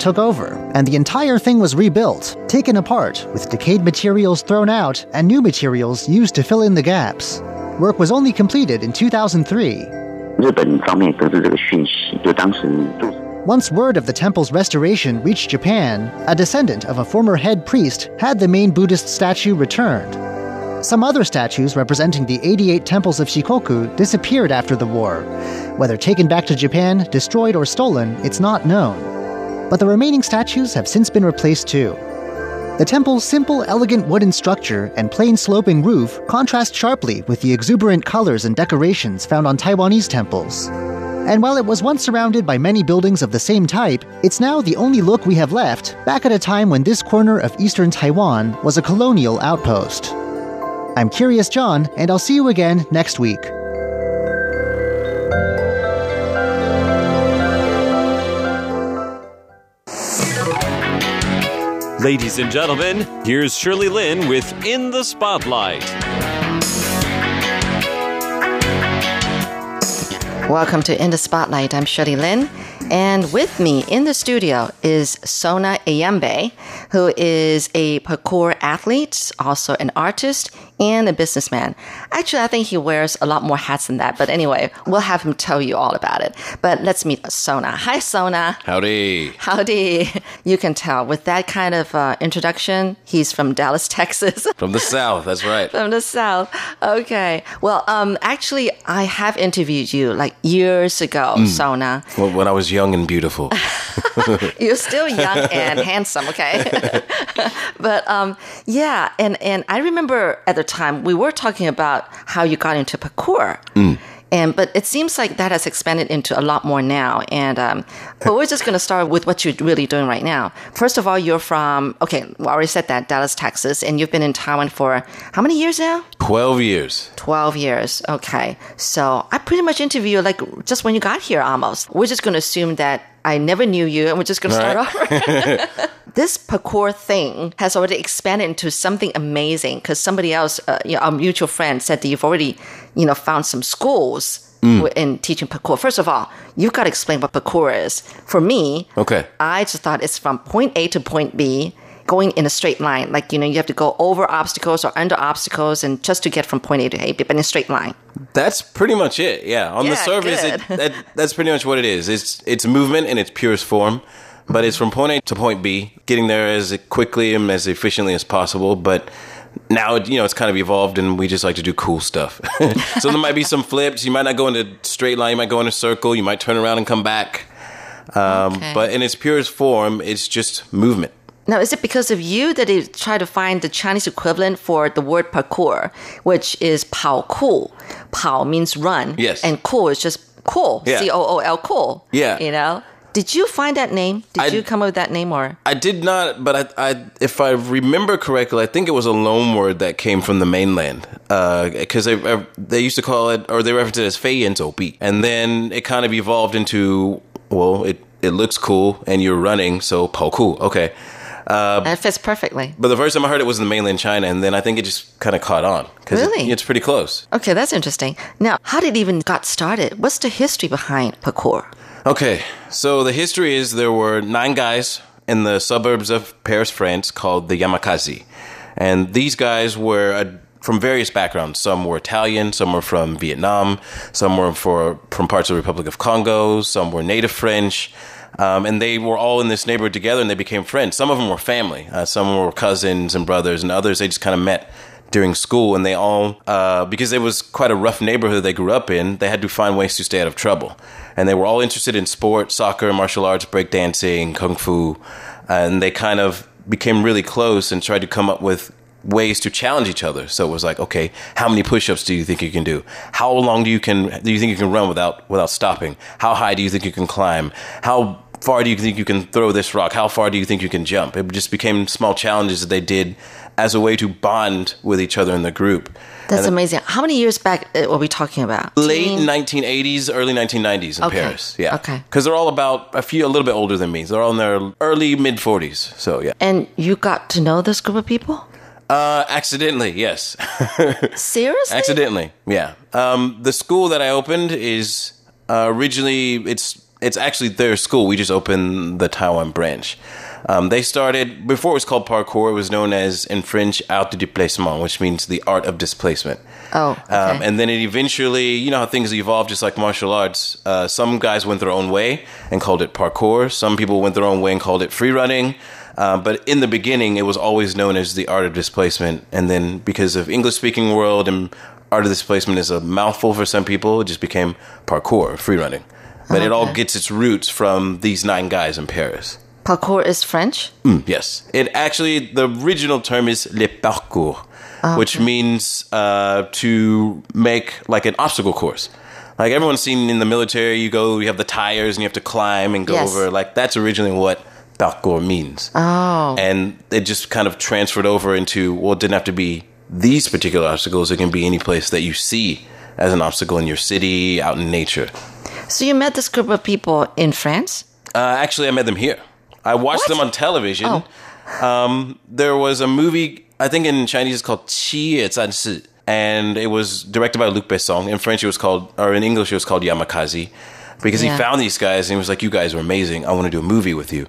took over, and the entire thing was rebuilt, taken apart, with decayed materials thrown out and new materials used to fill in the gaps. Work was only completed in 2003. Once word of the temple's restoration reached Japan, a descendant of a former head priest had the main Buddhist statue returned. Some other statues representing the 88 temples of Shikoku disappeared after the war. Whether taken back to Japan, destroyed, or stolen, it's not known. But the remaining statues have since been replaced too. The temple's simple, elegant wooden structure and plain sloping roof contrast sharply with the exuberant colors and decorations found on Taiwanese temples. And while it was once surrounded by many buildings of the same type, it's now the only look we have left, back at a time when this corner of eastern Taiwan was a colonial outpost. I'm Curious John, and I'll see you again next week. Ladies and gentlemen, here's Shirley Lin with In the Spotlight. Welcome to In the Spotlight. I'm Shirley Lin. And with me in the studio is Sona Eyambe, who is a parkour athlete, also an artist, and a businessman. Actually, I think he wears a lot more hats than that. But anyway, we'll have him tell you all about it. But let's meet Sona. Hi, Sona. Howdy. Howdy. You can tell with that kind of uh, introduction, he's from Dallas, Texas. From the South, that's right. from the south. Okay. Well, um, actually, I have interviewed you like years ago, Sona. Well, when I was young and beautiful. You're still young and handsome, okay? but um, yeah, and and I remember at the time we were talking about how you got into parkour. And but it seems like that has expanded into a lot more now. And um, but we're just going to start with what you're really doing right now. First of all, you're from okay, we already said that Dallas, Texas, and you've been in Taiwan for how many years now? 12 years. 12 years. Okay. So I pretty much interviewed you like just when you got here almost. We're just going to assume that I never knew you and we're just going to start Right. over. this parkour thing has already expanded into something amazing because somebody else, uh, you know, our mutual friend said that you've already, you know, found some schools Mm. in teaching parkour. First of all, you've got to explain what parkour is. For me, Okay. I just thought it's from point A to point B, going in a straight line. Like, you know, you have to go over obstacles or under obstacles and just to get from point A to A, but in a straight line. That's pretty much it. Yeah. On the surface, it, that, that's pretty much what it is. It's it's movement in its purest form, but it's from point A to point B, getting there as quickly and as efficiently as possible. But now, you know, it's kind of evolved, and we just like to do cool stuff. so there might be some flips. You might not go in a straight line. You might go in a circle. You might turn around and come back. Um, Okay. But in its purest form, it's just movement. Now, is it because of you that they try to find the Chinese equivalent for the word parkour, which is 跑酷? Pao means run. Yes. And cool is just cool. Yeah. C O O L cool. Yeah. You know? Did you find that name? Did I- you come up with that name or? I did not, but I, I, if I remember correctly, I think it was a loan word that came from the mainland. Because they, uh, they used to call it, or they referenced it as Fei Yin Bi. And then it kind of evolved into, well, it, it looks cool and you're running, so Ku. Okay. that fits perfectly. But the first time I heard it was in mainland China, and then I think it just kind of caught on. 'cause it- Really? it's pretty close. Okay, that's interesting. Now, how did it even got started? What's the history behind parkour? Okay, so the history is there were nine guys in the suburbs of Paris, France, called the Yamakasi. And these guys were uh, from various backgrounds. Some were Italian, some were from Vietnam, some were for, from parts of the Republic of Congo, some were native French. Um, and they were all in this neighborhood together and they became friends. Some of them were family, uh, some were cousins and brothers, and others they just kind of met during school and they all uh, because it was quite a rough neighborhood they grew up in they had to find ways to stay out of trouble and they were all interested in sports, soccer martial arts breakdancing kung fu. And they kind of became really close and tried to come up with ways to challenge each other. So it was like okay how many push-ups do you think you can do? How long do you can do you think you can run without without stopping? How high do you think you can climb? How far do you think you can throw this rock? How far do you think you can jump? It just became small challenges that they did as a way to bond with each other in the group. That's amazing. How many years back uh, were we talking about? Late 1980s, early 1990s in Okay. Paris. Yeah. Okay. Because they're all about a few, a little bit older than me. They're all in their early mid 40s. So yeah. And you got to know this group of people? Uh, accidentally, yes. Seriously? accidentally, yeah. Um, the school that I opened is uh, originally it's it's actually their school. We just opened the Taiwan branch. Um, they started before it was called parkour. It was known as in French art de déplacement, which means the art of displacement. Oh, okay. Um, and then it eventually, you know how things evolve just like martial arts. Uh, some guys went their own way and called it parkour. Some people went their own way and called it free running. Uh, but in the beginning, it was always known as the art of displacement. And then because of English speaking world and art of displacement is a mouthful for some people, it just became parkour, free running. But it all gets its roots from these nine guys in Paris. Parkour is French. Mm, yes. It actually, the original term is le parcours, which means uh, to make like an obstacle course. Like everyone's seen in the military, you go, you have the tires and you have to climb and go Yes. over. Like that's originally what parcours means. Oh, And it just kind of transferred over into, well, it didn't have to be these particular obstacles. It can be any place that you see as an obstacle in your city, out in nature. so you met this group of people in France? Uh, actually, I met them here. I watched what? them on television. Oh. Um, there was a movie, I think in Chinese it's called Qi Zan and it was directed by Luc Besson. In French it was called, or in English it was called Yamakasi, because yeah. he found these guys and he was like, "You guys are amazing. I want to do a movie with you."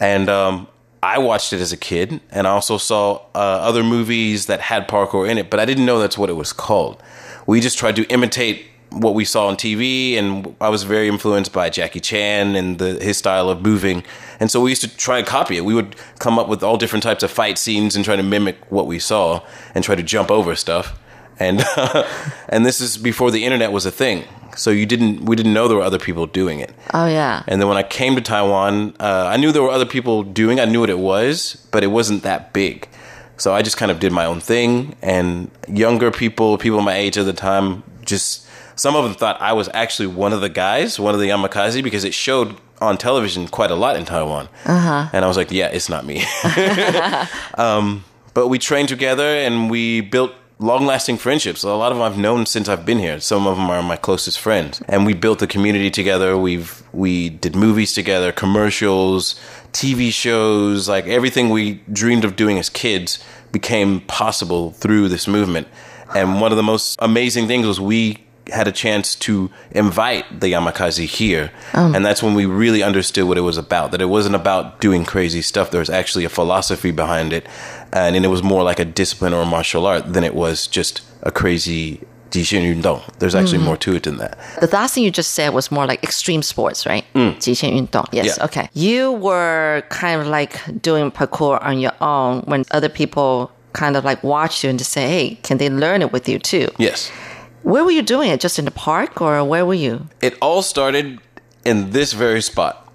And um, I watched it as a kid, and I also saw uh, other movies that had parkour in it, but I didn't know that's what it was called. We just tried to imitate what we saw on TV, and I was very influenced by Jackie Chan and the, his style of moving. And so we used to try and copy it. We would come up with all different types of fight scenes and try to mimic what we saw and try to jump over stuff. And and this is before the internet was a thing, so you didn't we didn't know there were other people doing it. Oh, yeah. And then when I came to Taiwan, uh, I knew there were other people doing. I knew what it was, but it wasn't that big. So I just kind of did my own thing. And younger people, people my age at the time, just some of them thought I was actually one of the guys, one of the Yamakasi, because it showed on television quite a lot in Taiwan. Uh-huh. And I was like, yeah, it's not me. um, but we trained together and we built long lasting friendships. A lot of them I've known since I've been here. Some of them are my closest friends. And we built the community together. We've we did movies together, commercials, TV shows, like everything we dreamed of doing as kids became possible through this movement. And one of the most amazing things was we had a chance to invite the Yamakasi here. Oh. And that's when we really understood what it was about. That it wasn't about doing crazy stuff. There was actually a philosophy behind it. And, and it was more like a discipline or a martial art than it was just a crazy Jixin There's actually mm. more to it than that. The last thing you just said was more like extreme sports, right? Mm. Jixin Yes. Yeah. Okay. You were kind of like doing parkour on your own when other people kind of like watched you and just say, hey, can they learn it with you too? Yes. Where were you doing it? Just in the park, or where were you? It all started in this very spot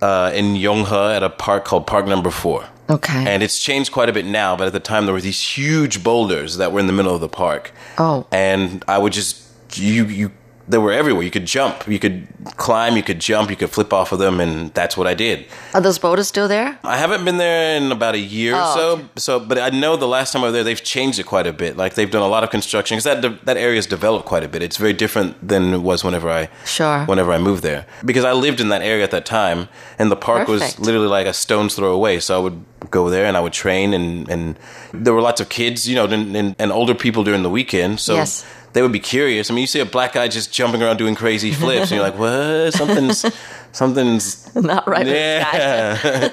uh, in Yonghe at a park called Park Number Four. Okay. And it's changed quite a bit now, but at the time there were these huge boulders that were in the middle of the park. Oh. And I would just you you they were everywhere. You could jump, you could climb, you could jump, you could flip off of them, and that's what I did. Are those boulders still there? I haven't been there in about a year or Oh, so. okay. So, but I know the last time I was there, they've changed it quite a bit. Like they've done a lot of construction because that de- that area's developed quite a bit. It's very different than it was whenever I Sure. whenever I moved there because I lived in that area at that time, and the park Perfect. was literally like a stone's throw away. So I would go there and I would train, and and there were lots of kids, you know, and, and, and older people during the weekend. So. Yes. They would be curious. I mean, you see a black guy just jumping around doing crazy flips, and you're like, "What? Something's, something's Not right. yeah."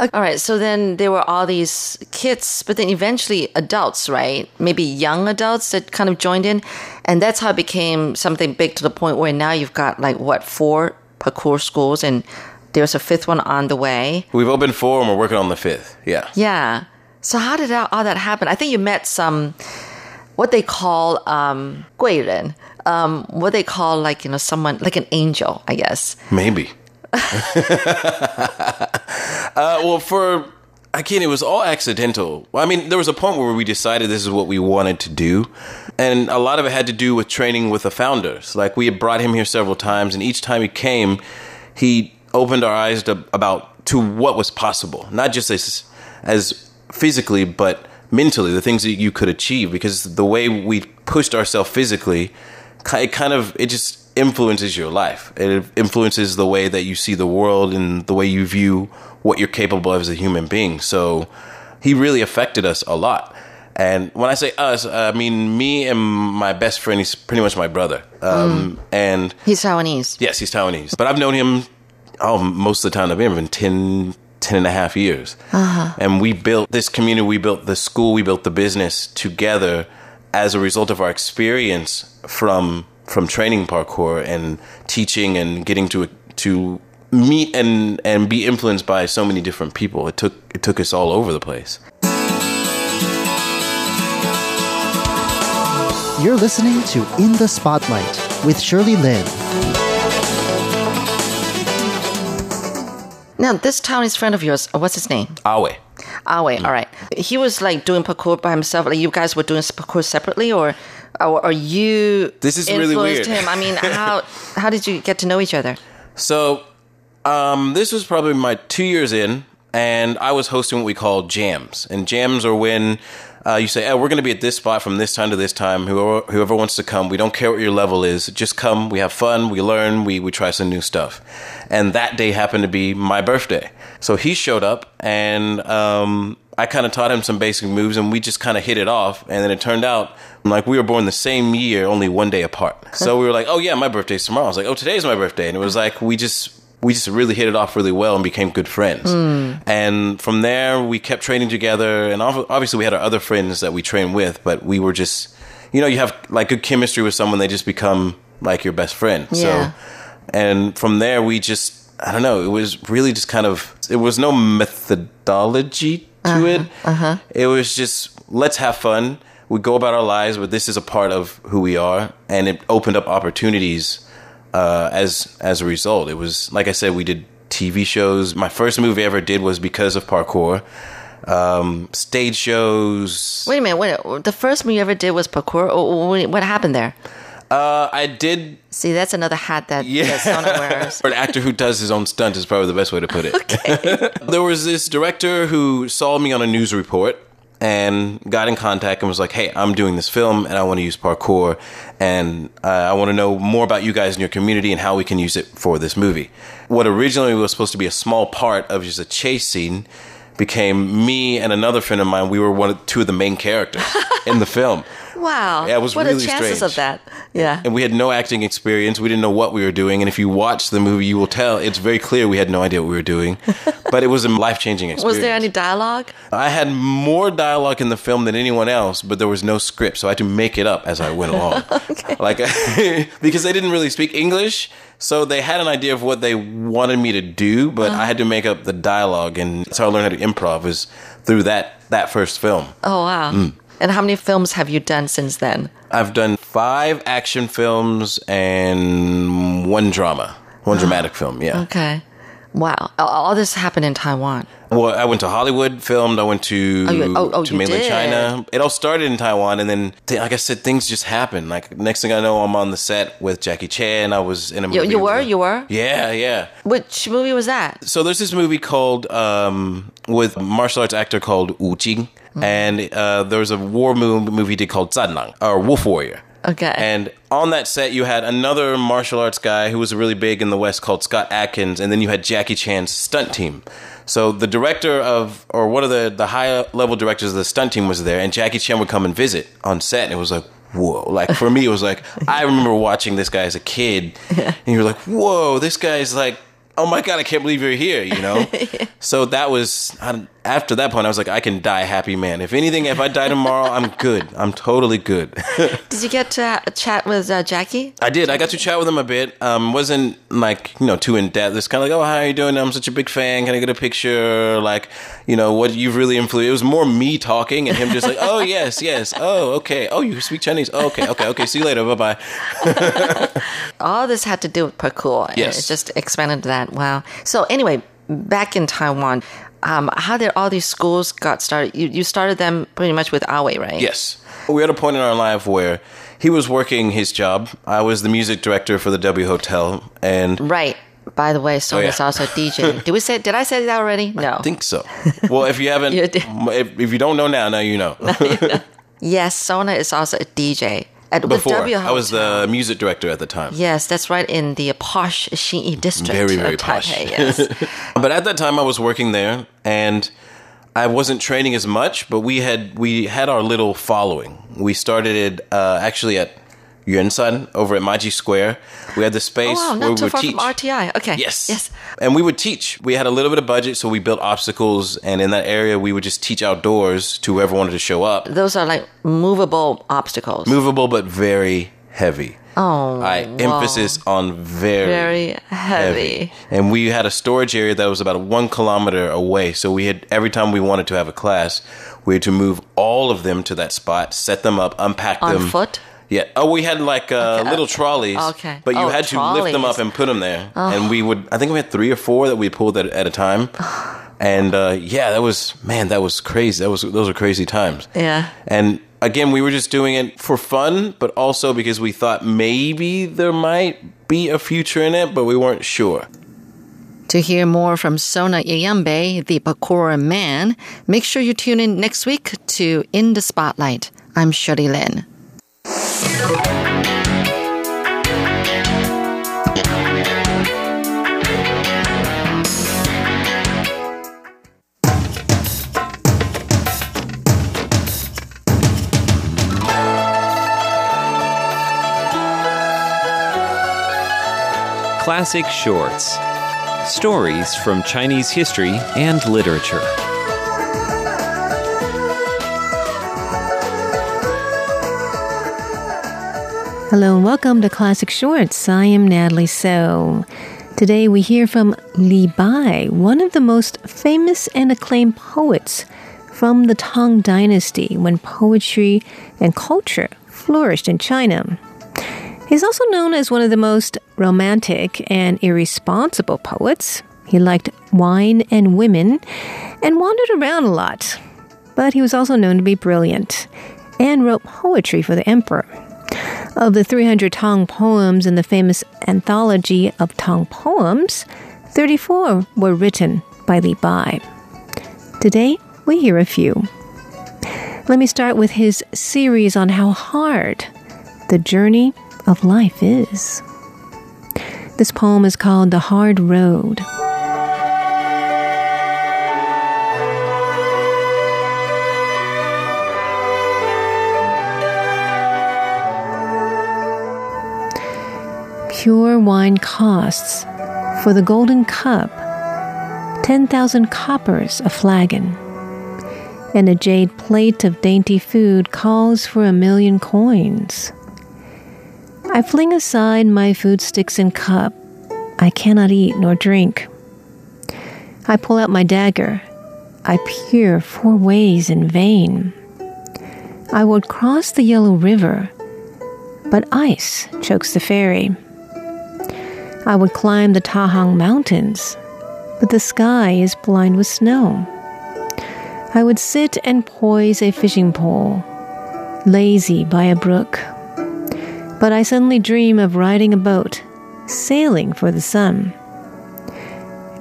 All right. So then there were all these kids, but then eventually adults, right? Maybe young adults that kind of joined in. And that's how it became something big to the point where now you've got like what, four parkour schools and there's a fifth one on the way. We've opened four and we're working on the fifth. Yeah. Yeah. So how did all that happen? I think you met some, what they call um, 贵人, um, what they call like, you know, someone, like an angel, I guess. Maybe. uh, well, for again, it was all accidental. I mean, there was a point where we decided this is what we wanted to do, and a lot of it had to do with training with the founders. Like we had brought him here several times, and each time he came, he opened our eyes to, about to what was possible, not just as as physically, but mentally, the things that you could achieve. Because the way we pushed ourselves physically, it kind of it just influences your life. It influences the way that you see the world and the way you view what you're capable of as a human being. So he really affected us a lot. And when I say us, I mean me and my best friend. He's pretty much my brother. Um, And He's Taiwanese. yes, he's Taiwanese. But I've known him oh, most of the time. I've been been 10, 10 and a half years. Uh-huh. And we built this community, we built the school, we built the business together as a result of our experience from from training parkour and teaching and getting to to meet and and be influenced by so many different people. It took it took us all over the place. You're listening to In the Spotlight with Shirley Lin. Now, this Taiwanese friend of yours, uh, what's his name? Awe. Awe. All right. He was like doing parkour by himself. Like you guys were doing parkour separately, or or, or you? This is really weird. him. I mean, how how did you get to know each other? So, um, this was probably my two years in, and I was hosting what we call jams. And jams are when uh, you say, "Oh, we're going to be at this spot from this time to this time. Whoever whoever wants to come, we don't care what your level is. Just come. We have fun. We learn. We we try some new stuff." And that day happened to be my birthday, so he showed up, and um, I kind of taught him some basic moves, and we just kind of hit it off. And then it turned out like we were born the same year, only one day apart. So we were like, "Oh yeah, my birthday's tomorrow." I was like, "Oh, today's my birthday," and it was like we just we just really hit it off really well and became good friends. And from there, we kept training together. And obviously, we had our other friends that we trained with, but we were just, you know, you have like good chemistry with someone, they just become like your best friend. Yeah. So, and from there, we just, I don't know, it was really just kind of, it was no methodology to it. Uh-huh. It was just, let's have fun. We go about our lives, but this is a part of who we are. And it opened up opportunities uh, as as a result. It was like I said, we did TV shows. My first movie I ever did was because of parkour. Um, stage shows. Wait a minute. Wait, the first movie you ever did was parkour. What happened there? Uh, I did. See, that's another hat that, Yeah. Sona wears. For an actor who does his own stunt is probably the best way to put it. okay. there was this director who saw me on a news report and got in contact and was like, "Hey, I'm doing this film and I want to use parkour, and uh, I want to know more about you guys in your community and how we can use it for this movie." What originally was supposed to be a small part of just a chase scene became me and another friend of mine. We were one of two of the main characters in the film. Wow. Yeah, it was what really are the chances strange. of that? Yeah. and we had no acting experience. We didn't know what we were doing. And if you watch the movie, you will tell it's very clear we had no idea what we were doing. but it was a life changing experience. Was there any dialogue? I had more dialogue in the film than anyone else, but there was no script, so I had to make it up as I went along. Like because they didn't really speak English, so they had an idea of what they wanted me to do, but I had to make up the dialogue, and that's how I learned how to improv is through that that first film. Oh, wow. Mm. And how many films have you done since then? I've done five action films and one drama, one dramatic film. Yeah. Okay. Wow. All- this happened in Taiwan. Well, I went to Hollywood, filmed. I went to Oh, you- oh, oh, to mainland did. China. It all started in Taiwan, and then, th- like I said, things just happened. Like next thing I know, I'm on the set with Jackie Chan. I was in a movie. you with were? You were? Yeah, yeah. Which movie was that? So there's this movie called um, with a martial arts actor called Wu Jing, Mm-hmm. and uh, there was a war movie, movie did called Zhanlang or Wolf Warrior. Okay. And on that set, you had another martial arts guy who was really big in the West called Scott Adkins, and then you had Jackie Chan's stunt team. So the director of, or one of the, the high level directors of the stunt team was there, and Jackie Chan would come and visit on set, and it was like, whoa. Like for me, it was like, I remember watching this guy as a kid, and you're like, whoa, this guy's like, oh my God, I can't believe you're here, you know? So that was, I- after that point, I was like, I can die happy man. If anything, if I die tomorrow, I'm good. I'm totally good. Did you get to ha- chat with uh, Jackie? I did. I got to chat with him a bit. Um, wasn't like you know too in depth. It's kind of like, oh, how are you doing? I'm such a big fan. Can I get a picture? Like, you know, what you've really influenced. It was more me talking and him just like, oh yes, yes, oh okay, oh you speak Chinese. Oh, okay, okay, okay. See you later. Bye bye. All this had to do with parkour. Yes. It just expanded to that. Wow. So anyway, back in Taiwan, um, how did all these schools got started? You, you started them pretty much with Awe, right? Yes, we had a point in our life where he was working his job. I was the music director for the W Hotel, and Right. By the way, Sona's Oh, yeah. also a DJ. Did we say? Did I say that already? No. I think so. Well, if you haven't, You if, if you don't know now, now you know. yes, Sona is also a DJ at Before W I was the music director at the time. Yes, that's right in the posh Xinyi district. Very, very Taipei, posh. Yes. But at that time, I was working there, and I wasn't training as much, but we had we had our little following. We started it uh, actually at Yuanshan over at Maji Square. We had the space Oh, wow, where not we too would far teach. from RTI. Okay. Yes. Yes. And we would teach. We had a little bit of budget, so we built obstacles, and in that area, we would just teach outdoors to whoever wanted to show up. Those are like movable obstacles. Movable, but very heavy. oh, I emphasis on very, Very heavy. And we had a storage area that was about one kilometer away. So we had every time we wanted to have a class, we had to move all of them to that spot, set them up, unpack On them on foot? Yeah. Oh, we had like uh, little trolleys. Okay. But you Oh, had to lift them. Oh. up and put them there, and we would. I think we had three or four that we pulled at, at a time. And uh, yeah, that was man, that was crazy. That was those were crazy times. Yeah. And again, we were just doing it for fun, but also because we thought maybe there might be a future in it, but we weren't sure. To hear more from Sona Eyambe, the parkour man, make sure you tune in next week to In the Spotlight. I'm Shirley Lin. Classic Shorts Stories from Chinese history and literature. Hello and welcome to Classic Shorts. I am Natalie So. Today we hear from Li Bai, one of the most famous and acclaimed poets from the Tang Dynasty when poetry and culture flourished in China. He's also known as one of the most romantic and irresponsible poets. He liked wine and women and wandered around a lot. But he was also known to be brilliant and wrote poetry for the emperor. Of the 300 Tang poems in the famous anthology of Tang poems, 34 were written by Li Bai. Today, we hear a few. Let me start with his series on how hard the journey of life is. This poem is called The Hard Road. Pure wine costs, for the golden cup, 10,000 coppers a flagon, and a jade plate of dainty food calls for a million coins. I fling aside my food sticks and cup. I cannot eat nor drink. I pull out my dagger. I peer four ways in vain. I would cross the yellow river, but ice chokes the ferry. I would climb the Taihang Mountains, but the sky is blind with snow. I would sit and poise a fishing pole, lazy by a brook. But I suddenly dream of riding a boat, sailing for the sun.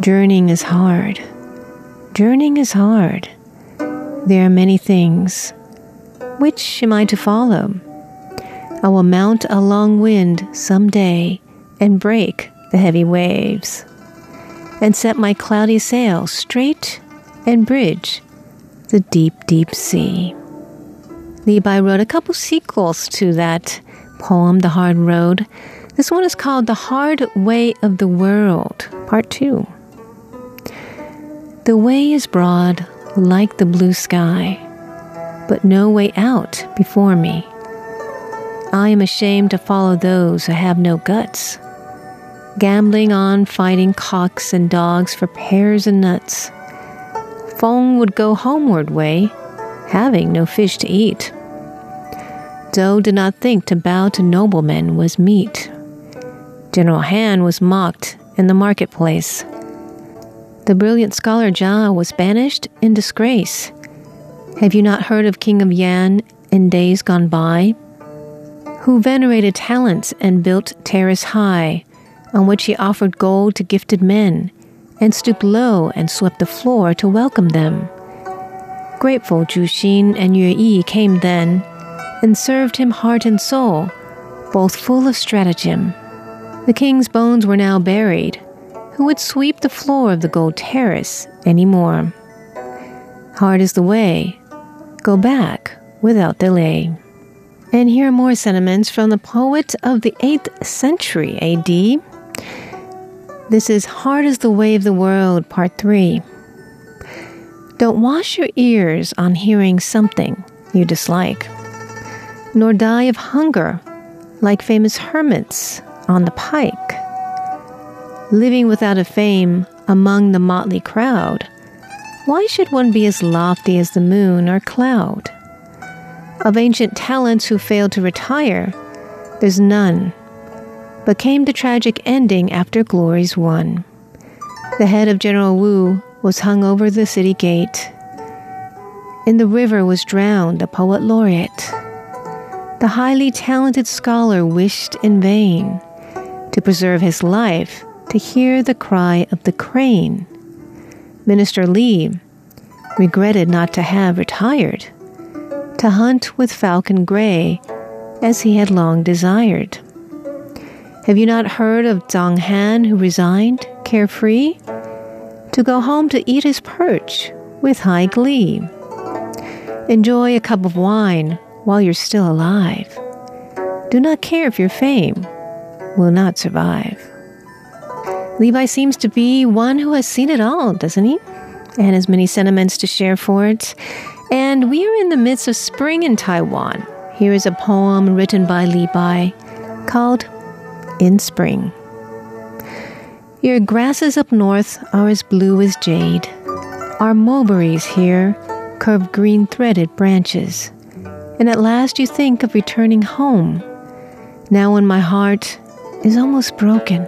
Journeying is hard. Journeying is hard. There are many things. Which am I to follow? I will mount a long wind some day and break the heavy waves, and set my cloudy sail straight and bridge the deep, deep sea. Bai wrote a couple sequels to that poem, The Hard Road. This one is called The Hard Way of the World, Part 2. The way is broad like the blue sky, but no way out before me. I am ashamed to follow those who have no guts, gambling on fighting cocks and dogs for pears and nuts. Fong would go homeward way, having no fish to eat. Zhou did not think to bow to noblemen was meet. General Han was mocked in the marketplace. The brilliant scholar Jia was banished in disgrace. Have you not heard of King of Yan in days gone by? Who venerated talents and built terrace high, on which he offered gold to gifted men, and stooped low and swept the floor to welcome them. Grateful Zhu Xin and Yue Yi came then, and served him heart and soul, both full of stratagem. The king's bones were now buried. Who would sweep the floor of the gold terrace any more? Hard is the way. Go back without delay. And here are more sentiments from the poet of the 8th century AD. This is Hard as the Way of the World, Part 3. Don't wash your ears on hearing something you dislike, nor die of hunger like famous hermits on the pike. Living without a fame among the motley crowd, why should one be as lofty as the moon or cloud? Of ancient talents who failed to retire, there's none, but came to tragic ending after glory's won. The head of General Wu was hung over the city gate. In the river was drowned a poet laureate. The highly talented scholar wished in vain to preserve his life to hear the cry of the crane. Minister Li regretted not to have retired to hunt with falcon gray as he had long desired. Have you not heard of Zhang Han who resigned, carefree? to go home to eat his perch with high glee. Enjoy a cup of wine while you're still alive. Do not care if your fame will not survive. Li Bai seems to be one who has seen it all, doesn't he? And has many sentiments to share for it. And we are in the midst of spring in Taiwan. Here is a poem written by Bai called In Spring. Your grasses up north are as blue as jade. Our mulberries here curve green threaded branches. And at last you think of returning home. Now when my heart is almost broken.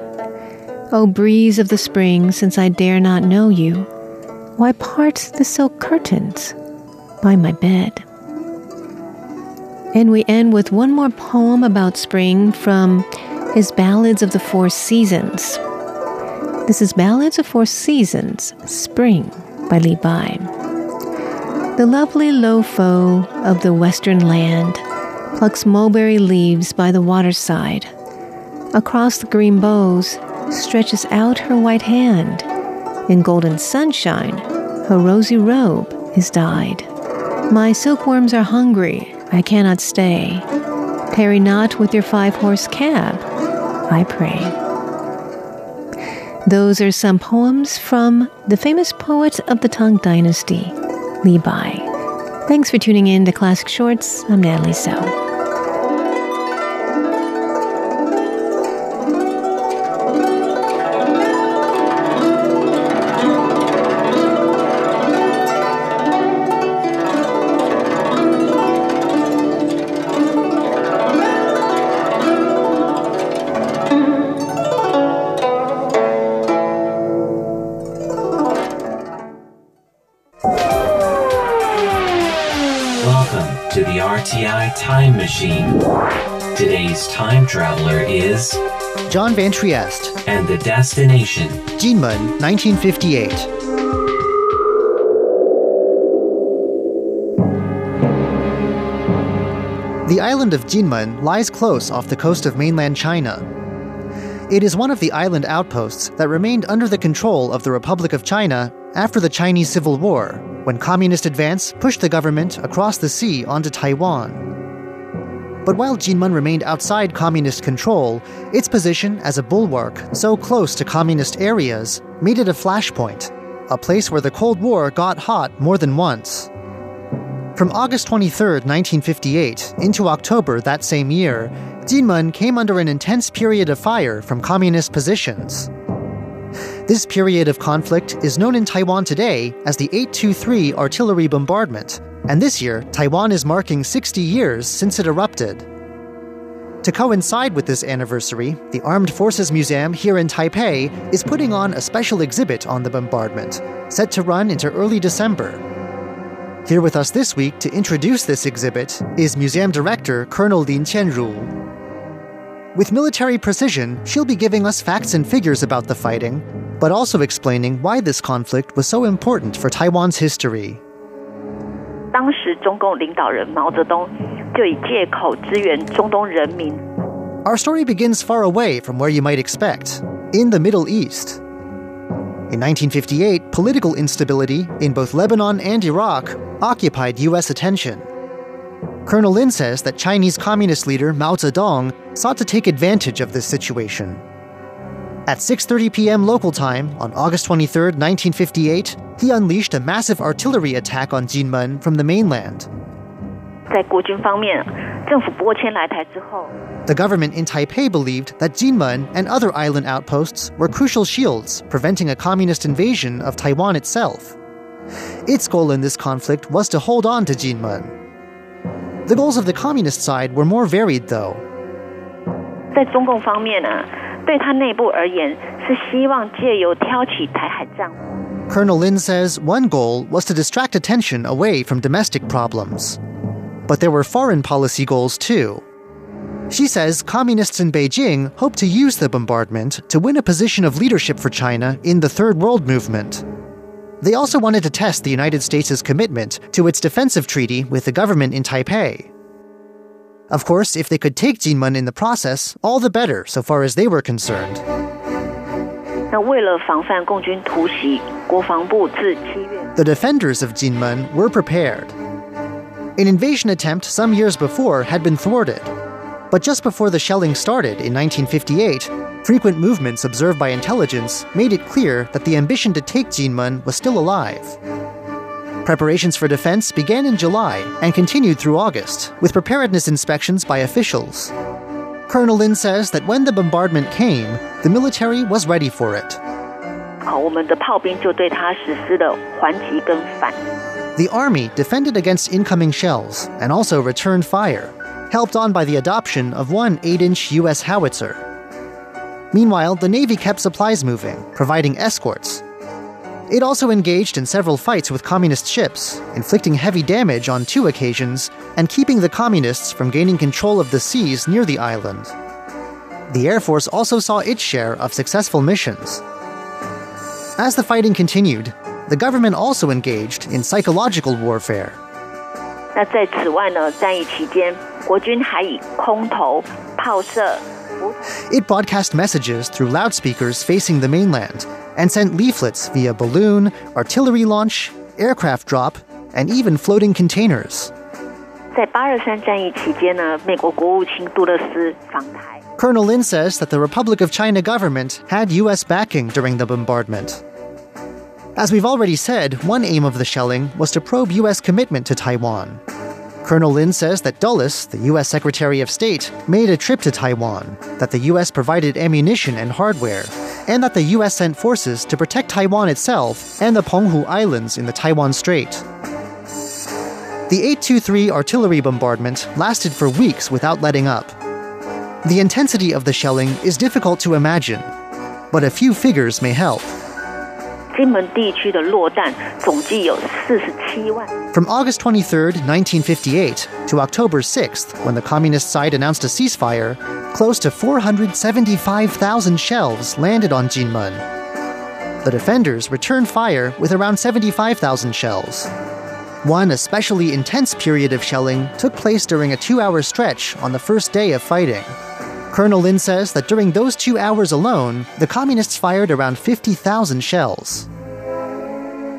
O breeze of the spring, since I dare not know you, why part the silk curtains by my bed? And we end with one more poem about spring from his Ballads of the Four Seasons. This is Ballads of Four Seasons, Spring by Li Bai. The lovely lo fo of the western land plucks mulberry leaves by the waterside. Across the green boughs stretches out her white hand. In golden sunshine, her rosy robe is dyed. My silkworms are hungry, I cannot stay. Tarry not with your five horse cab, I pray. Those are some poems from the famous poet of the Tang Dynasty, Li Bai. Thanks for tuning in to Classic Shorts. I'm Natalie So. Machine. Today's time traveler is John Van Trieste. And the destination Jinmen, 1958. The island of Jinmen lies close off the coast of mainland China. It is one of the island outposts that remained under the control of the Republic of China after the Chinese Civil War, when communist advance pushed the government across the sea onto Taiwan. But while Jinmen remained outside communist control, its position as a bulwark so close to communist areas made it a flashpoint, a place where the Cold War got hot more than once. From August 23, 1958, into October that same year, Jinmen came under an intense period of fire from communist positions. This period of conflict is known in Taiwan today as the 823 artillery bombardment, and this year, Taiwan is marking 60 years since it erupted. To coincide with this anniversary, the Armed Forces Museum here in Taipei is putting on a special exhibit on the bombardment, set to run into early December. Here with us this week to introduce this exhibit is Museum Director Colonel Lin Qianru. With military precision, she'll be giving us facts and figures about the fighting, but also explaining why this conflict was so important for Taiwan's history. 当时中共领导人毛泽东就以借口支援中东人民。Our story begins far away from where you might expect, in the Middle East. In 1958, political instability in both Lebanon and Iraq occupied U.S. attention. Colonel Lin says that Chinese Communist leader Mao Zedong sought to take advantage of this situation. At 6:30 p.m. local time on August 23, 1958, he unleashed a massive artillery attack on Jinmen from the mainland. 在国军方面，政府拨迁来台之后， The government in Taipei believed that Jinmen and other island outposts were crucial shields preventing a communist invasion of Taiwan itself. Its goal in this conflict was to hold on to Jinmen. The goals of the communist side were more varied, though. 在中共方面呢， 对他内部而言是希望借由挑起台海战火， Colonel Lin says one goal was to distract attention away from domestic problems. But there were foreign policy goals too. She says communists in Beijing hope to use the bombardment to win a position of leadership for China in the Third World Movement. They also wanted to test the United States' commitment to its defensive treaty with the government in Taipei. Of course, if they could take Jinmen in the process, all the better so far as they were concerned. 那为了防范共军突袭，国防部自七月 The defenders of Jinmen were prepared. An invasion attempt some years before had been thwarted. But just before the shelling started in 1958, frequent movements observed by intelligence made it clear that the ambition to take Jinmen was still alive. Preparations for defense began in July and continued through August, with preparedness inspections by officials. Colonel Lin says that when the bombardment came, the military was ready for it. The army defended against incoming shells and also returned fire, helped on by the adoption of one 8 inch U.S. howitzer. Meanwhile, the Navy kept supplies moving, providing escorts, It also engaged in several fights with communist ships, inflicting heavy damage on two occasions and keeping the communists from gaining control of the seas near the island. The Air Force also saw its share of successful missions. As the fighting continued, the government also engaged in psychological warfare. 那在此外呢，战役期间，国军还以空投、炮射、浮 it broadcast messages through loudspeakers facing the mainland and sent leaflets via balloon, artillery launch, aircraft drop, and even floating containers. Colonel Lin says that the Republic of China government had U.S. backing during the bombardment. As we've already said, one aim of the shelling was to probe U.S. commitment to Taiwan. Colonel Lin says that Dulles, the U.S. Secretary of State, made a trip to Taiwan, that the U.S. provided ammunition and hardware, and that the U.S. sent forces to protect Taiwan itself and the Penghu Islands in the Taiwan Strait. The 823 artillery bombardment lasted for weeks without letting up. The intensity of the shelling is difficult to imagine, but a few figures may help. 金门地区的落弹总计有四十七万。 From August 23, 1958, to October 6th, when the communist side announced a ceasefire, close to 475,000 shells landed on Jinmen. The defenders returned fire with around 75,000 shells. One especially intense period of shelling took place during a two hour stretch on the first day of fighting. Colonel Lin says that during those two hours alone, the communists fired around 50,000 shells.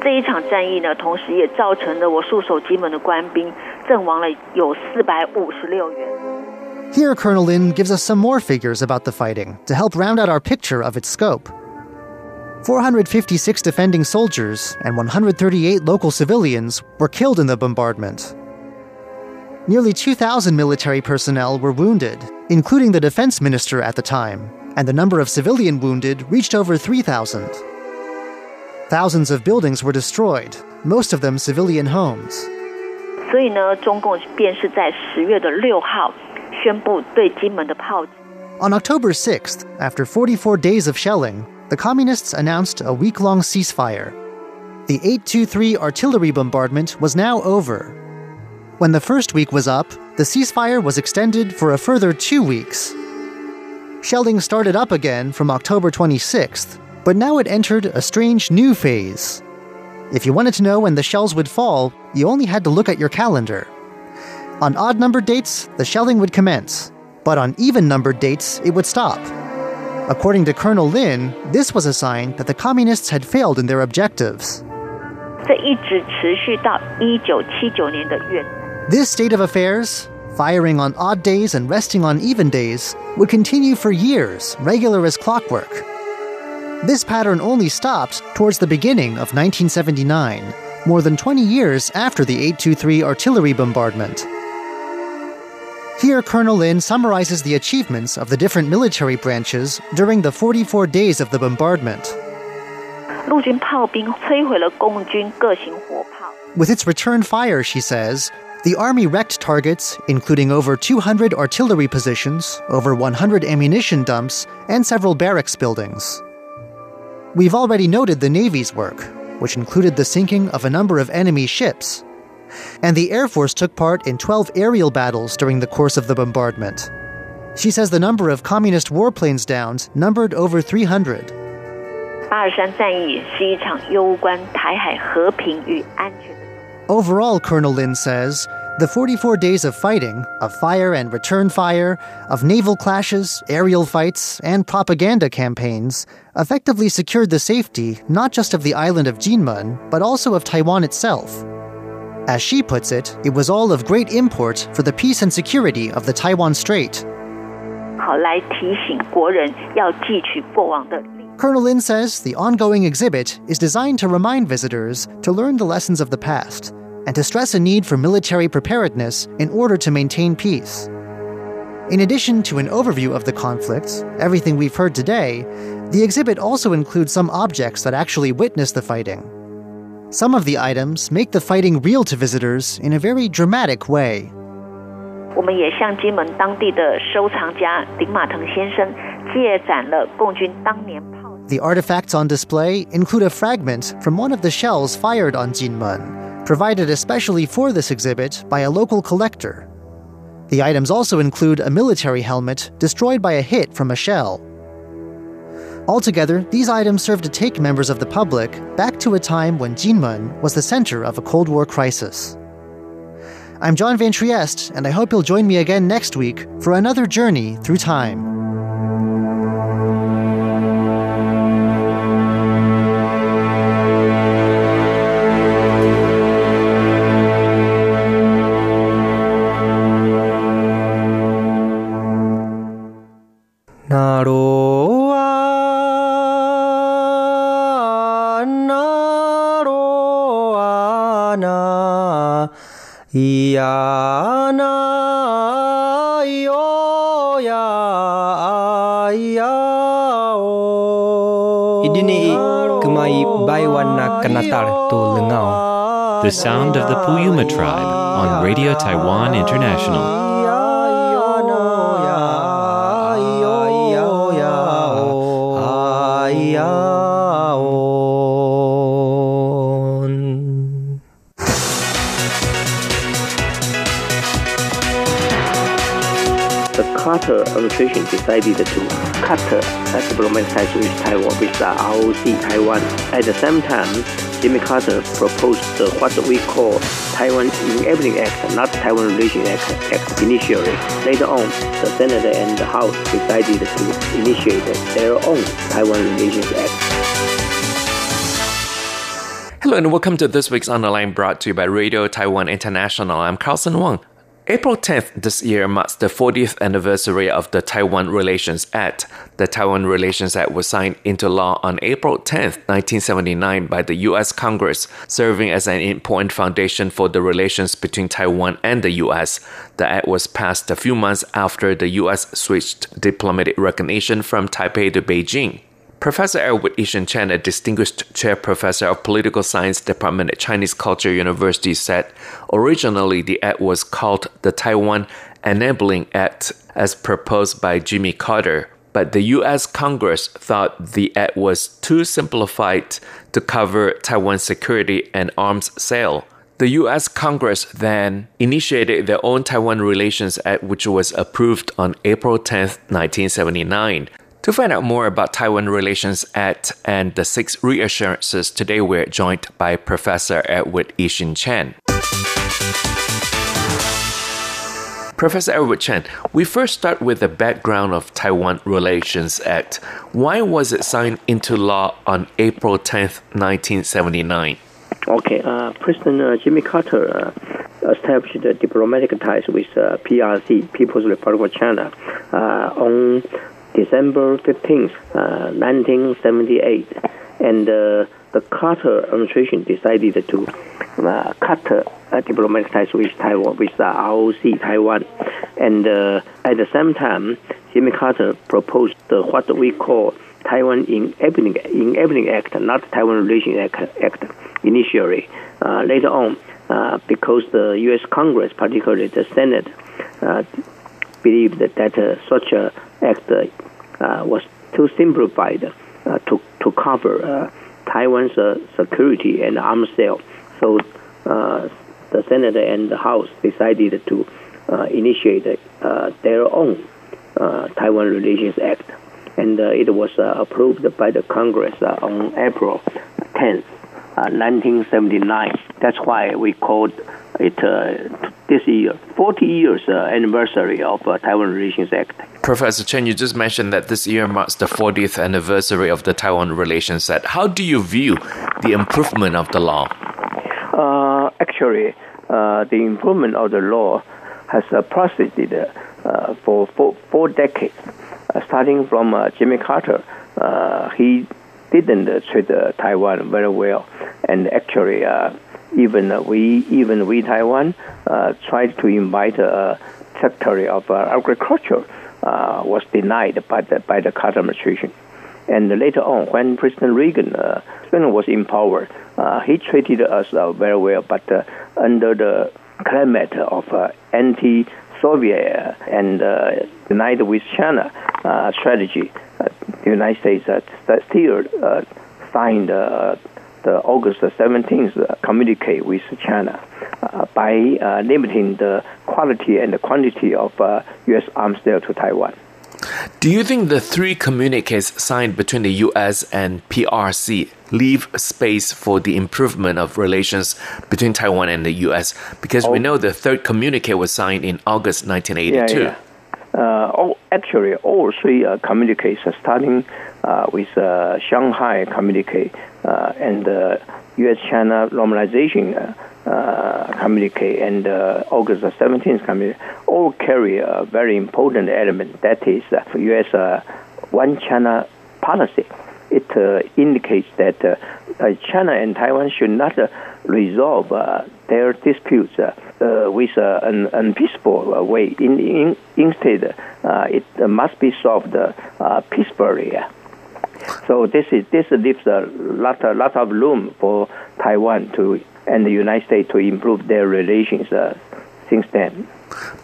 这一场战役呢，同时也造成了我戍守金门的官兵阵亡了有四百五十六人。 Here, Colonel Lin gives us some more figures about the fighting to help round out our picture of its scope. 456 defending soldiers and 138 local civilians were killed in the bombardment. Nearly 2,000 military personnel were wounded, including the defense minister at the time, and the number of civilian wounded reached over 3,000. Thousands of buildings were destroyed, most of them civilian homes. 所以呢，中共便是在十月的六号宣布对金门的炮击。 On October 6th, after 44 days of shelling, the Communists announced a week long ceasefire. The 823 artillery bombardment was now over. When the first week was up, the ceasefire was extended for a further two weeks. Shelling started up again from October 26th, but now it entered a strange new phase. If you wanted to know when the shells would fall, you only had to look at your calendar. On odd numbered dates, the shelling would commence, but on even numbered dates, it would stop. According to Colonel Lin, this was a sign that the communists had failed in their objectives. 这一直持续到一九七九年的元旦。 this state of affairs, firing on odd days and resting on even days, would continue for years, regular as clockwork. This pattern only stopped towards the beginning of 1979, more than 20 years after the 823 artillery bombardment. Here, Colonel Lin summarizes the achievements of the different military branches during the 44 days of the bombardment. With its return fire, she says, the Army wrecked targets, including over 200 artillery positions, over 100 ammunition dumps, and several barracks buildings. We've already noted the Navy's work, which included the sinking of a number of enemy ships. And the Air Force took part in 12 aerial battles during the course of the bombardment. She says the number of communist warplanes downed numbered over 300. 八二三战役是一场攸关台海和平与安全的。 Overall, Colonel Lin says, the 44 days of fighting, of fire and return fire, of naval clashes, aerial fights, and propaganda campaigns, effectively secured the safety not just of the island of Jinmen, but also of Taiwan itself. As she puts it, it was all of great import for the peace and security of the Taiwan Strait. 好来提醒国人要汲取过往的历 Colonel Lin says the ongoing exhibit is designed to remind visitors to learn the lessons of the past and to stress a need for military preparedness in order to maintain peace. In addition to an overview of the conflict, everything we've heard today, the exhibit also includes some objects that actually witnessed the fighting. Some of the items make the fighting real to visitors in a very dramatic way. 我们也向金门当地的收藏家林马腾先生借展了共军当年炮。 The artifacts on display include a fragment from one of the shells fired on Jinmen, provided especially for this exhibit by a local collector. The items also include a military helmet destroyed by a hit from a shell. Altogether, these items serve to take members of the public back to a time when Jinmen was the center of a Cold War crisis. I'm John Van Trieste, and I hope you'll join me again next week for another journey through time. Ia, na, io, ya, ia, o. Idini kumai baiwan na kanatar tu lengau. The sound of the Puyuma tribe on Radio Taiwan International. Carter administration decided to cut diplomatic ties with Taiwan with the ROC Taiwan. At the same time, Jimmy Carter proposed what we call Taiwan Enabling Act, not Taiwan Relation Act, act initially. Later on, the Senate and the House decided to initiate their own Taiwan Relations Act. Hello and welcome to this week's On the Line brought to you by Radio Taiwan International. I'm Carlson Wang. April 10th this year marks the 40th anniversary of the Taiwan Relations Act. The Taiwan Relations Act was signed into law on April 10th, 1979 by the US Congress, serving as an important foundation for the relations between Taiwan and the US. The act was passed a few months after the US switched diplomatic recognition from Taipei to Beijing. Professor Edward I-hsin Chen, a distinguished chair professor of political science department at Chinese Culture University, said originally the act was called the Taiwan Enabling Act as proposed by Jimmy Carter. But the US Congress thought the act was too simplified to cover Taiwan's security and arms sale. The US Congress then initiated their own Taiwan Relations Act, which was approved on April 10, 1979. To find out more about Taiwan Relations Act and the six reassurances, today we're joined by Professor Edward I-hsin Chen. Professor Edward Chen, we first start with the background of Taiwan Relations Act. Why was it signed into law on April 10th, 1979? Okay, uh, President uh, Jimmy Carter uh, established diplomatic ties with uh, PRC, People's Republic of China, uh, on December 15th, 1978. And the Carter administration decided to cut diplomatic ties with Taiwan, with the ROC, Taiwan. And at the same time, Jimmy Carter proposed what we call Taiwan in Enabling, in Enabling Act, not Taiwan Relations Act, Act initially. Uh, later on, uh, because the U.S. Congress, particularly the Senate, uh, believed that, that uh, such an act uh, uh, was too simplified to, to cover Taiwan's security and arms sale. So the Senate and the House decided to initiate their own Taiwan Relations Act and uh, it was uh, approved by the Congress uh, on April 10th, 1979. That's why we called it this year 40 years anniversary of Taiwan Relations Act. Professor Chen, you just mentioned that this year marks the 40th anniversary of the Taiwan Relations Act. How do you view the improvement of the law? Uh, actually, uh, the improvement of the law has uh, proceeded for four, four decades. Uh, starting from uh, Jimmy Carter, uh, he didn't treat Taiwan very well, and actually, even we even we Taiwan tried to invite a Secretary of Agriculture was denied by the by the Carter administration. And later on, when President Reagan, uh, was in power, uh, he treated us uh, very well, but under the climate of anti Soviet and uh, united with China uh, strategy, uh, the United States uh, still uh, signed uh, the August 17th communique with China by limiting the quality and the quantity of U.S. arms sale to Taiwan. Do you think the three communiques signed between the US and PRC leave space for the improvement of relations between Taiwan and the US? Because oh. we know the third communique was signed in August 1982. Yeah, yeah. Uh, oh, actually, all three uh, communiques, uh, starting uh, with uh, Shanghai communique uh, and U.S.-China normalization uh, communique and uh, August 17th communique all carry a very important element that is uh, U.S. Uh, one China policy. It uh, indicates that uh, China and Taiwan should not resolve their disputes with an unpeaceful way. In, in, instead, it must be solved peacefully. So this is this leaves a lot a lot of room for Taiwan to and the United States to improve their relations uh, since then.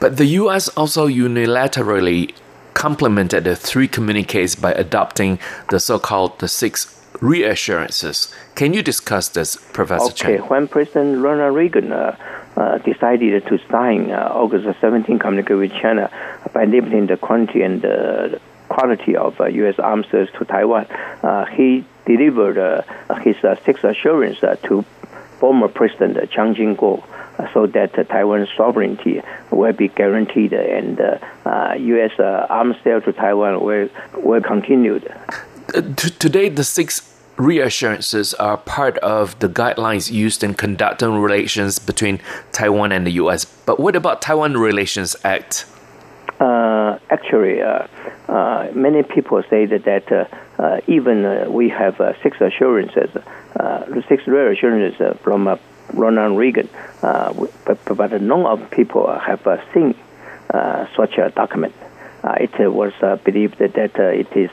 But the U.S. also unilaterally complemented the three communiques by adopting the so-called the six reassurances. Can you discuss this, Professor okay. Chen? When President Ronald Reagan uh, uh, decided to sign uh, August 17 communique with China by limiting the quantity and the quality of U.S. Uh, arms to Taiwan, uh, he delivered uh, his six assurance to former President Chiang Ching-kuo uh, so that uh, Taiwan's sovereignty will be guaranteed and U.S. Uh, arms sale to Taiwan will, will continue. today, the six reassurances are part of the guidelines used in conducting relations between Taiwan and the U.S. But what about Taiwan Relations Act? Uh, actually, uh, uh, many people say that, that uh, uh, even uh, we have six assurances uh, six reassurances uh, from Ronald Reagan, uh, but, but none of people have seen such a document. it was believed that, that it is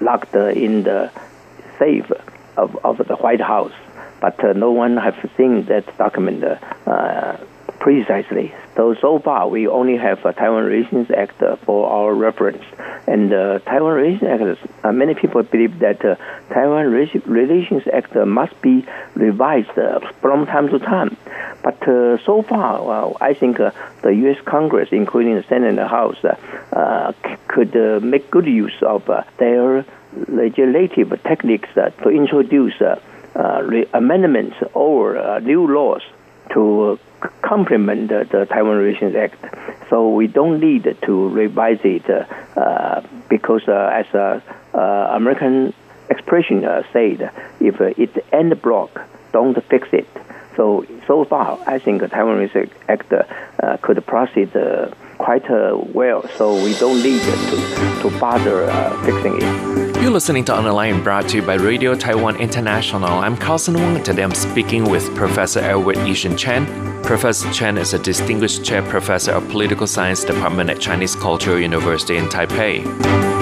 locked in the safe of, of the White House, but no one has seen that document precisely. So, so far, we only have a Taiwan Relations Act uh, for our reference. And uh, Taiwan Relations Act, uh, many people believe that uh, Taiwan Relations Act uh, must be revised from time to time. But so far, I think the U.S. Congress, including the Senate and the House, could make good use of their legislative techniques to introduce amendments or new laws to complement the, the Taiwan Relations Act. So we don't need to revise it uh, because, uh, as uh, uh, American expression uh, said, if uh, it end block, don't fix it. So so far, I think the Taiwan Relations Act could proceed quite uh, well. So we don't need to to bother uh, fixing it. You're listening to On the Line brought to you by Radio Taiwan International. I'm Carlson Wong. Today I'm speaking with Professor Edward I-hsin Chen. Professor Chen is a distinguished chair professor of political science department at Chinese Cultural University in Taipei.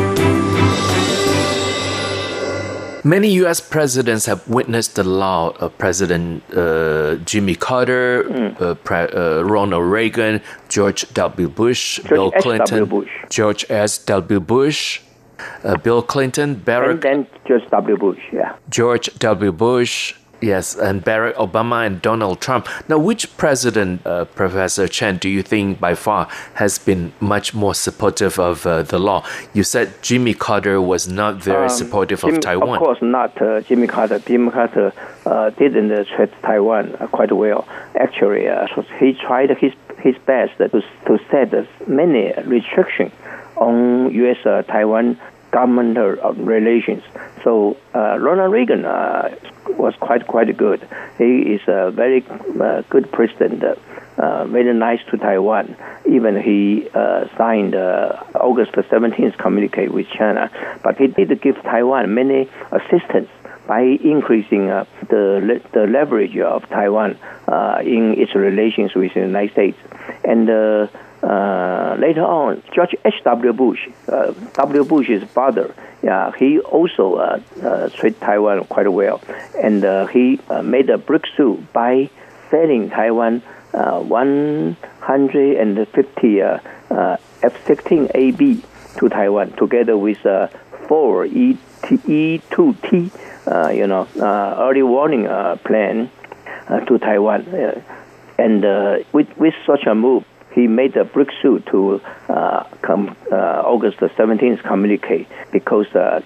Many U.S. presidents have witnessed the law of President uh, Jimmy Carter, uh, Pre- uh, Ronald Reagan, George W. Bush, Bill S. W. Clinton, Bush. George S. W. Bush, uh, Bill Clinton, Barack And then George W. Bush, yeah. George W. Bush, yes, and Barack Obama and Donald Trump. Now, which president, uh, Professor Chen, do you think by far has been much more supportive of uh, the law? You said Jimmy Carter was not very Um, supportive Jim- of Taiwan. Of course not. Uh, Jimmy Carter. Jimmy Carter uh, didn't uh, treat Taiwan uh, quite well. Actually, uh, he tried his his best to to set many restrictions on U.S. Uh, Taiwan government uh, relations. So uh, Ronald Reagan uh, was quite quite good. He is a very uh, good president. Uh, very nice to Taiwan. Even he signed August 17th communique with China, but he did give Taiwan many assistance by increasing uh, the the leverage of Taiwan uh, in its relations with the United States. And uh, uh, later on, George H. W. Bush, uh, W. Bush's father, yeah, he also uh, uh, treated Taiwan quite well, and uh, he uh, made a breakthrough by selling Taiwan uh, 150 uh, uh, F-16AB to Taiwan, together with four E E2T, uh, you know, early warning plan to Taiwan, and with with such a move, he made a breakthrough to uh, come uh, August 17th communique because. Uh,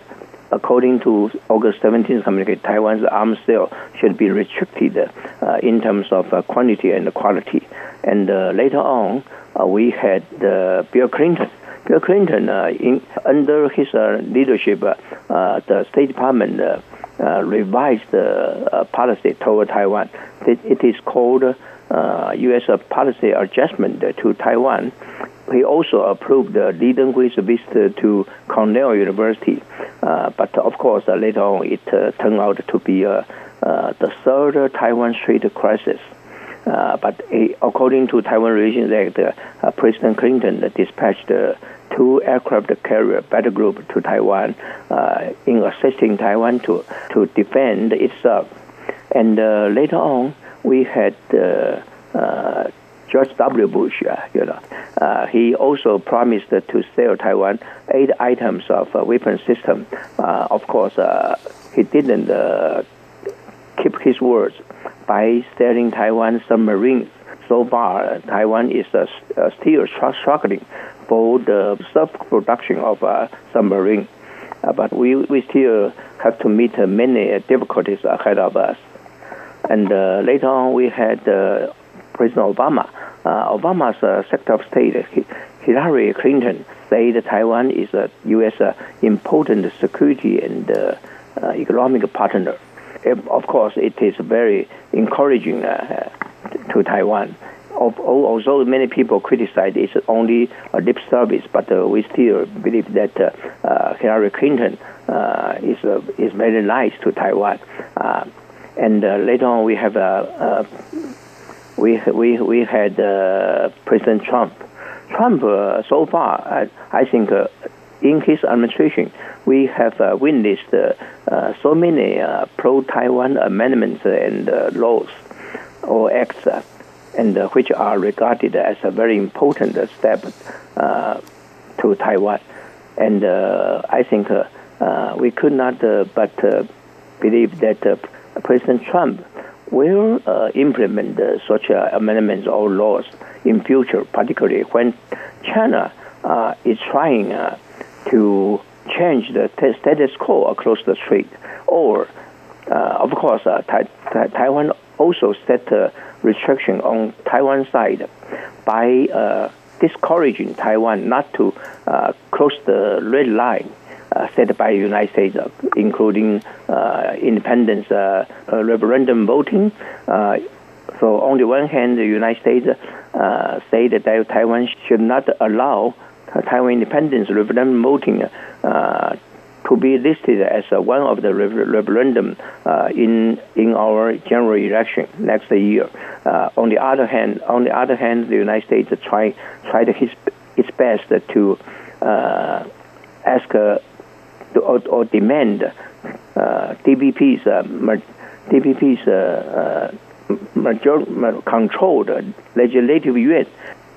According to August 17th communique, Taiwan's arms sale should be restricted uh, in terms of uh, quantity and quality. And uh, later on, we had Bill Clinton. Bill Clinton, in, under his leadership, the State Department uh, revised the uh, policy toward Taiwan. It, it is called uh, U.S. policy adjustment to Taiwan. He also approved Lee Teng-hui's visit to Cornell University, uh, but of course later on it uh, turned out to be uh, the third Taiwan Strait crisis. But according to Taiwan Relations Act, President Clinton dispatched two aircraft carrier battle group to Taiwan uh, in assisting Taiwan to, to defend itself. And uh, later on, we had uh, George W. Bush, you know, uh, he also promised to sell Taiwan eight items of uh, weapon system. Uh, of course, he didn't keep his words by selling Taiwan submarines. So far, Taiwan is uh, still struggling for the self-production of uh, submarine. Uh, but we, we still have to meet many difficulties ahead of us. And uh, later on, we had uh, President Obama. Uh, Obama's uh, Secretary of State, Hillary Clinton, said Taiwan is a U.S. Important security and economic partner. Of course, it is very encouraging uh, to Taiwan. Al- al- Although many people criticize it's only a lip service, but uh, we still believe that uh, uh, Hillary Clinton uh, is uh, is very nice to Taiwan. And later on, we have uh, we we we had President Trump. Trump, so far, I, I think in his administration, we have uh, witnessed uh, uh, so many uh, pro-Taiwan amendments and laws or acts, and which are regarded as a very important step uh, to Taiwan. And uh, I think uh, we could not but believe that President Trump will uh, implement uh, such uh, amendments or laws in future, particularly when China is trying to change the status quo across the strait. Or, of course, Tai- Tai- Taiwan also set a restriction on Taiwan side by uh, discouraging Taiwan not to uh, cross the red line uh, set by the United States, uh, including uh, independence uh, referendum voting. So on the one hand, the United States uh, say that Taiwan should not allow Taiwan independence referendum voting to be listed as one of the referendum uh, in in our general election next year. Uh, on the other hand, on the other hand, the United States try tried his its best to uh, ask to, or, or, demand DPP's DPP's major, controlled legislative yuan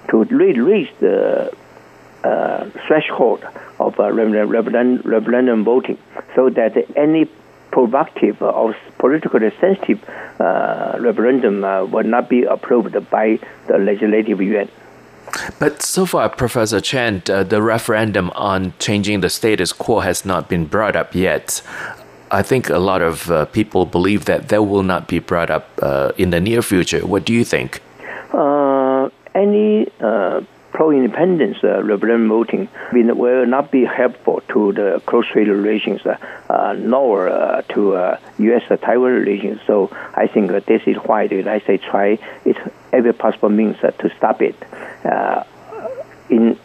to raise the uh, threshold of uh, referendum, referendum voting so that any provocative or politically sensitive uh, referendum uh, will not be approved by the legislative yuan. But so far, Professor Chen, uh, the referendum on changing the status quo has not been brought up yet. I think a lot of uh, people believe that that will not be brought up uh, in the near future. What do you think? Uh, any uh, pro-independence uh, referendum voting will not be helpful to the cross-strait relations, uh, nor to U.S.-Taiwan relations. So I think this is why the United States try its every possible means to stop it in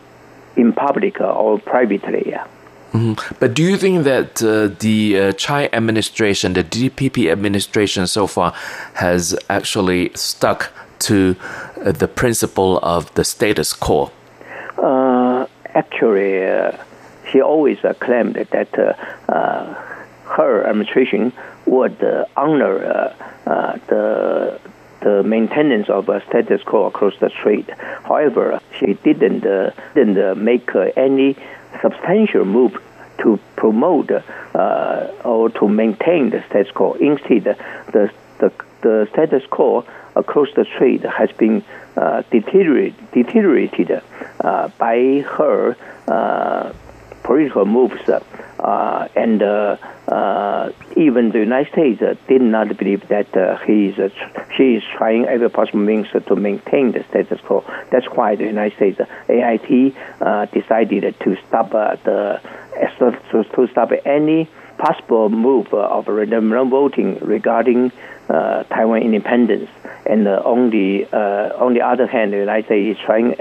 in public or privately. Yeah. Mm-hmm. But do you think that uh, the uh, Tsai administration, the DPP administration so far, has actually stuck to uh, the principle of the status quo? Uh, actually, uh, she always uh, claimed that her administration would honor the the maintenance of a status quo across the strait. However, she didn't didn't make any substantial move to promote uh, or to maintain the status quo. Instead, the, the, the status quo across the strait has been uh, deteriorate, deteriorated uh, by her uh, political moves. Uh, and uh, even the United States did not believe that he is, she is trying every possible means to maintain the status quo. That's why the United States AIT decided to stop the to stop any possible move of random voting regarding uh, Taiwan independence. And uh, on the uh, on the other hand, the United States is trying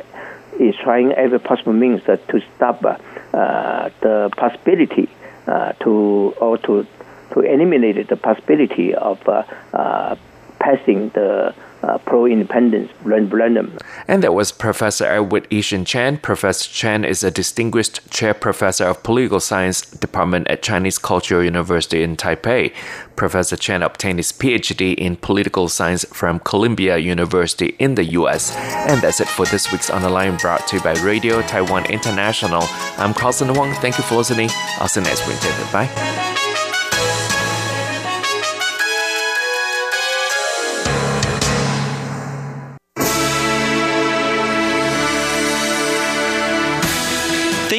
is trying every possible means to stop the possibility to or to to eliminate the possibility of passing the uh, pro-independence referendum. And that was Professor Edward I-hsin Chen. Professor Chen is a distinguished chair professor of political science department at Chinese Cultural University in Taipei. Professor Chen obtained his PhD in political science from Columbia University in the U.S. And that's it for this week's On the Line brought to you by Radio Taiwan International. I'm Carlson Wong. Thank you for listening. I'll see you next week. Bye.